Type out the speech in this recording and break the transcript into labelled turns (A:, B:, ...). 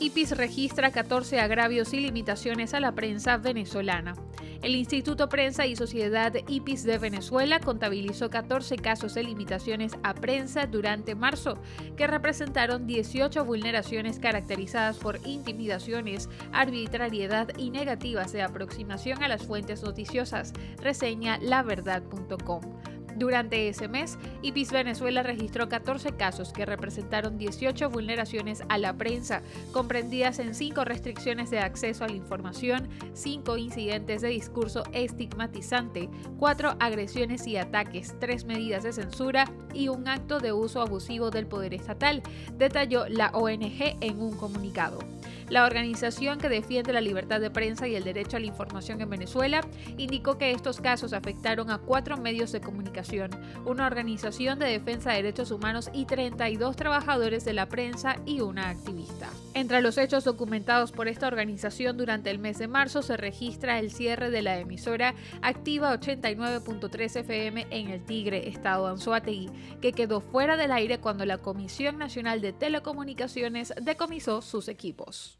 A: IPIS registra 14 agravios y limitaciones a la prensa venezolana. El Instituto Prensa y Sociedad IPIS de Venezuela contabilizó 14 casos de limitaciones a prensa durante marzo, que representaron 18 vulneraciones caracterizadas por intimidaciones, arbitrariedad y negativas de aproximación a las fuentes noticiosas, reseña laverdad.com. Durante ese mes, IPIS Venezuela registró 14 casos que representaron 18 vulneraciones a la prensa, comprendidas en 5 restricciones de acceso a la información, 5 incidentes de discurso estigmatizante, 4 agresiones y ataques, 3 medidas de censura y un acto de uso abusivo del poder estatal, detalló la ONG en un comunicado. La organización que defiende la libertad de prensa y el derecho a la información en Venezuela indicó que estos casos afectaron a cuatro medios de comunicación, una organización de defensa de derechos humanos y 32 trabajadores de la prensa y una activista. Entre los hechos documentados por esta organización durante el mes de marzo se registra el cierre de la emisora Activa 89.3 FM en el Tigre, Estado Anzuategui, que quedó fuera del aire cuando la Comisión Nacional de Telecomunicaciones decomisó sus equipos.